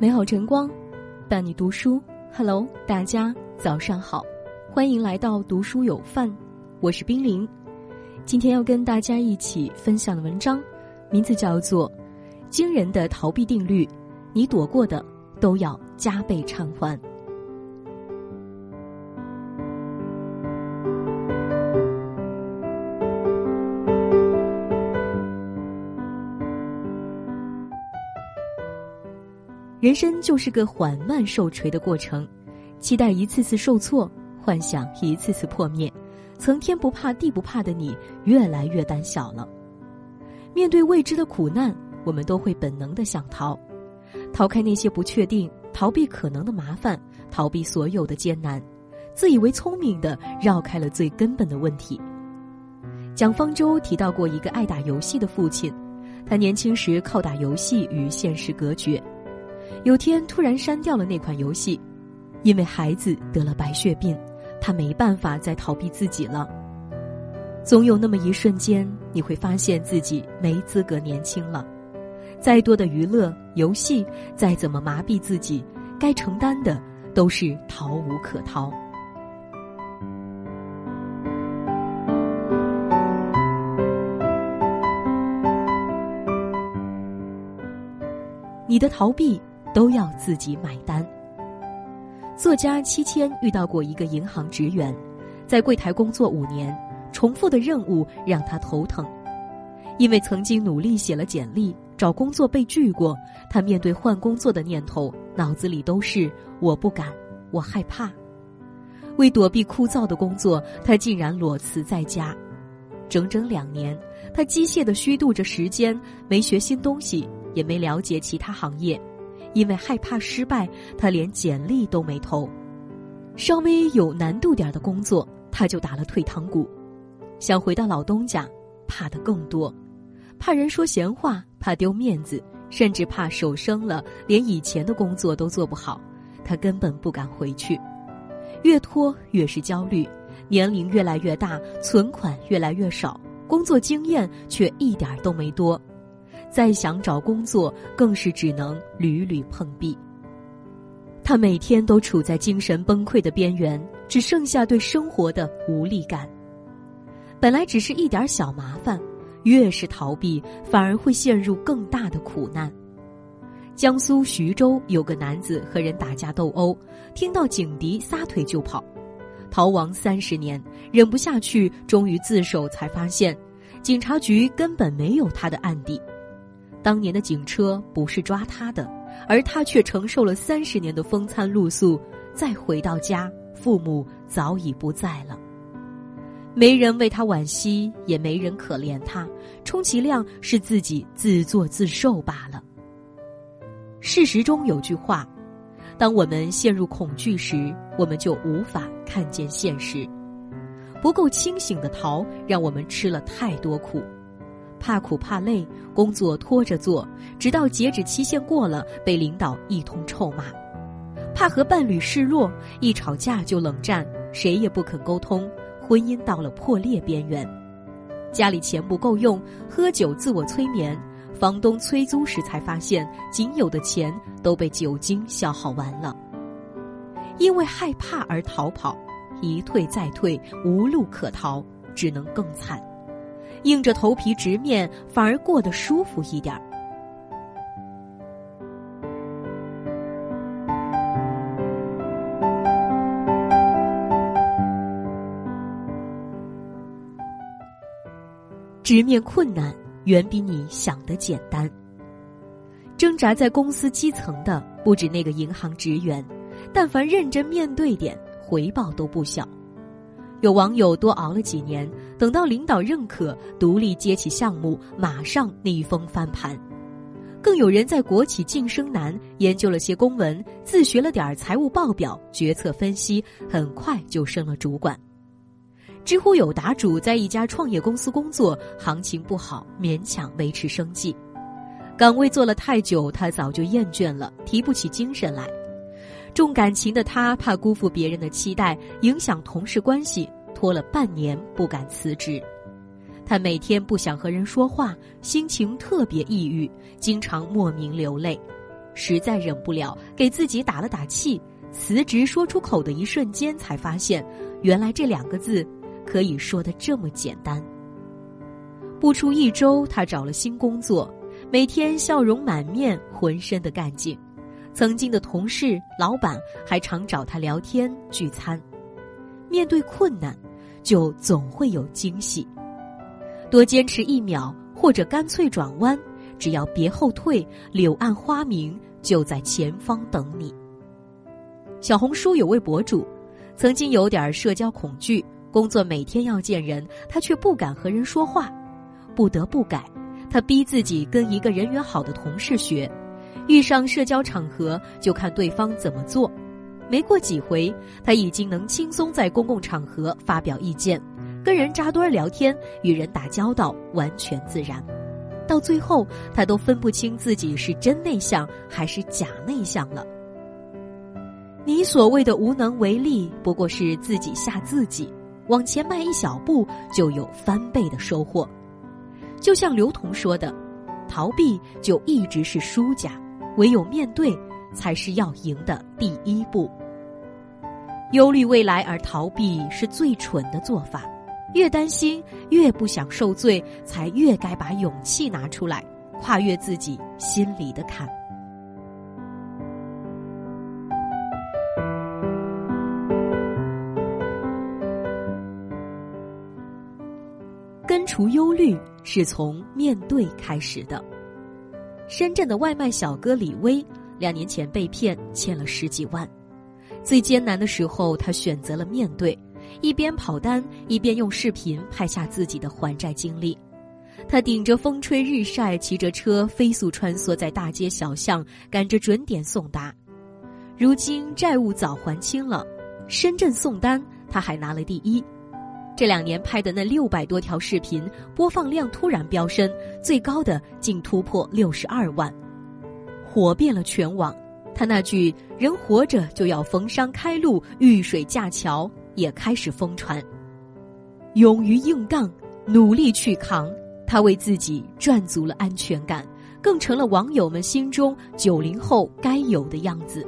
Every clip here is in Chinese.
美好晨光，伴你读书。Hello，大家早上好，欢迎来到读书有范，我是冰凌。今天要跟大家一起分享的文章，名字叫做《惊人的逃避定律》，你躲过的都要加倍偿还。人生就是个缓慢受锤的过程，期待一次次受挫，幻想一次次破灭，曾天不怕地不怕的你，越来越胆小了。面对未知的苦难，我们都会本能的想逃，逃开那些不确定，逃避可能的麻烦，逃避所有的艰难，自以为聪明的绕开了最根本的问题。蒋方舟提到过一个爱打游戏的父亲，他年轻时靠打游戏与现实隔绝。有天突然删掉了那款游戏，因为孩子得了白血病，他没办法再逃避自己了。总有那么一瞬间，你会发现自己没资格年轻了。再多的娱乐游戏，再怎么麻痹自己，该承担的都是逃无可逃。你的逃避。都要自己买单。作家七千遇到过一个银行职员，在柜台工作五年，重复的任务让他头疼。因为曾经努力写了简历，找工作被拒过，他面对换工作的念头，脑子里都是我不敢，我害怕。为躲避枯燥的工作，他竟然裸辞在家。整整两年，他机械的虚度着时间，没学新东西，也没了解其他行业。因为害怕失败，他连简历都没投。稍微有难度点的工作，他就打了退堂鼓。想回到老东家，怕的更多，怕人说闲话，怕丢面子，甚至怕手生了，连以前的工作都做不好。他根本不敢回去。越拖越是焦虑，年龄越来越大，存款越来越少，工作经验却一点都没多。再想找工作，更是只能屡屡碰壁。他每天都处在精神崩溃的边缘，只剩下对生活的无力感。本来只是一点小麻烦，越是逃避，反而会陷入更大的苦难。江苏徐州有个男子和人打架斗殴，听到警笛撒腿就跑，逃亡三十年，忍不下去，终于自首，才发现警察局根本没有他的案底。当年的警车不是抓他的，而他却承受了三十年的风餐露宿。再回到家，父母早已不在了，没人为他惋惜，也没人可怜他，充其量是自己自作自受罢了。事实中有句话：当我们陷入恐惧时，我们就无法看见现实。不够清醒的逃，让我们吃了太多苦。怕苦怕累，工作拖着做，直到截止期限过了，被领导一通臭骂；怕和伴侣示弱，一吵架就冷战，谁也不肯沟通，婚姻到了破裂边缘；家里钱不够用，喝酒自我催眠；房东催租时才发现，仅有的钱都被酒精消耗完了。因为害怕而逃跑，一退再退，无路可逃，只能更惨。硬着头皮直面，反而过得舒服一点儿。直面困难远比你想的简单。挣扎在公司基层的不止那个银行职员，但凡认真面对点，回报都不小。有网友多熬了几年，等到领导认可，独立接起项目，马上逆风翻盘；更有人在国企晋升难，研究了些公文，自学了点财务报表、决策分析，很快就升了主管。知乎有答主在一家创业公司工作，行情不好，勉强维持生计。岗位做了太久，他早就厌倦了，提不起精神来。重感情的他怕辜负别人的期待，影响同事关系，拖了半年不敢辞职。他每天不想和人说话，心情特别抑郁，经常莫名流泪。实在忍不了，给自己打了打气，辞职说出口的一瞬间，才发现，原来这两个字可以说的这么简单。不出一周，他找了新工作，每天笑容满面，浑身的干劲。曾经的同事、老板还常找他聊天聚餐。面对困难，就总会有惊喜。多坚持一秒，或者干脆转弯，只要别后退，柳暗花明就在前方等你。小红书有位博主，曾经有点社交恐惧，工作每天要见人，他却不敢和人说话。不得不改，他逼自己跟一个人缘好的同事学，遇上社交场合就看对方怎么做。没过几回，他已经能轻松在公共场合发表意见，跟人扎堆聊天，与人打交道完全自然。到最后，他都分不清自己是真内向还是假内向了。你所谓的无能为力，不过是自己吓自己。往前迈一小步，就有翻倍的收获。就像刘同说的：“逃避就一直是输家，唯有面对，才是要赢的第一步。”忧虑未来而逃避是最蠢的做法，越担心越不想受罪，才越该把勇气拿出来，跨越自己心里的坎。根除忧虑是从面对开始的。深圳的外卖小哥李威，两年前被骗，欠了十几万。最艰难的时候，他选择了面对，一边跑单，一边用视频拍下自己的还债经历。他顶着风吹日晒，骑着车飞速穿梭在大街小巷，赶着准点送达。如今债务早还清了，深圳送单他还拿了第一。这两年拍的那六百多条视频播放量突然飙升，最高的竟突破六十二万，火遍了全网。他那句“人活着就要逢山开路，遇水架桥”也开始疯传。勇于硬杠，努力去扛，他为自己赚足了安全感，更成了网友们心中九零后该有的样子。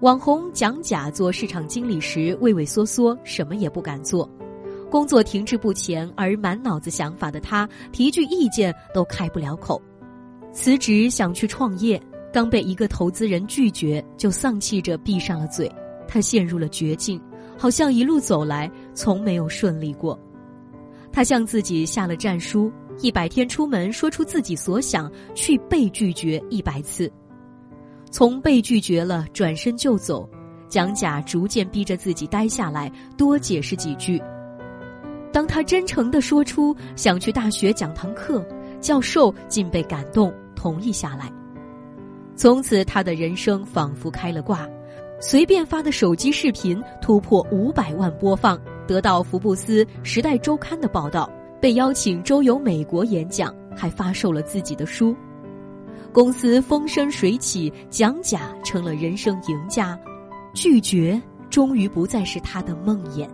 网红蒋甲做市场经理时畏畏缩缩，什么也不敢做，工作停滞不前，而满脑子想法的他提句意见都开不了口。辞职想去创业，刚被一个投资人拒绝，就丧气着闭上了嘴。他陷入了绝境，好像一路走来从没有顺利过。他向自己下了战书：一百天出门说出自己所想，去被拒绝一百次。从被拒绝了转身就走，蒋甲逐渐逼着自己待下来，多解释几句。当他真诚地说出想去大学讲堂课，教授竟被感动，同意下来。从此，他的人生仿佛开了挂，随便发的手机视频突破五百万播放，得到福布斯、时代周刊的报道，被邀请周游美国演讲，还发售了自己的书。公司风生水起，蒋甲成了人生赢家，拒绝终于不再是他的梦魇。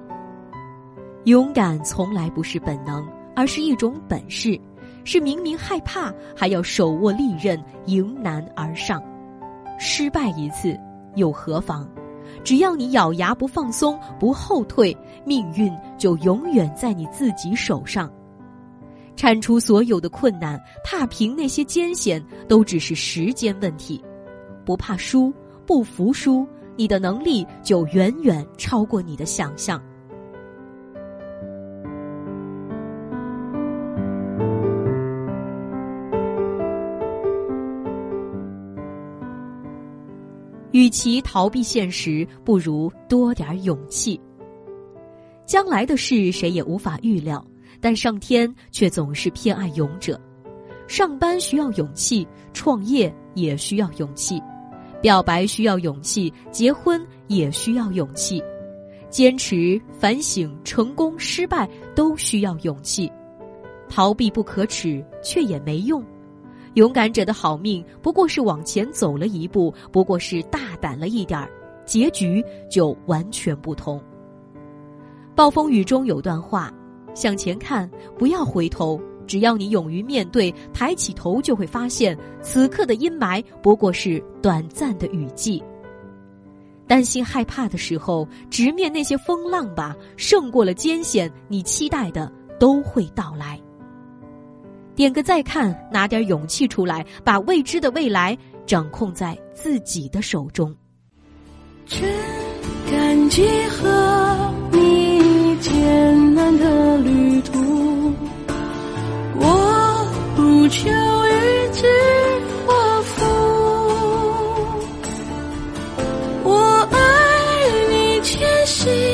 勇敢从来不是本能，而是一种本事，是明明害怕还要手握利刃，迎难而上。失败一次又何妨？只要你咬牙不放松，不后退，命运就永远在你自己手上。铲除所有的困难，踏平那些艰险，都只是时间问题。不怕输，不服输，你的能力就远远超过你的想象。与其逃避现实，不如多点勇气。将来的事，谁也无法预料。但上天却总是偏爱勇者，上班需要勇气，创业也需要勇气，表白需要勇气，结婚也需要勇气，坚持、反省、成功、失败都需要勇气。逃避不可耻，却也没用。勇敢者的好命，不过是往前走了一步，不过是大胆了一点儿，结局就完全不同。暴风雨中有段话。向前看，不要回头，只要你勇于面对，抬起头，就会发现，此刻的阴霾不过是短暂的雨季。担心害怕的时候，直面那些风浪吧，胜过了艰险，你期待的都会到来。点个再看，拿点勇气出来，把未知的未来掌控在自己的手中。真感激和你艰难的旅途，我不求与之祸福，我爱你，前行。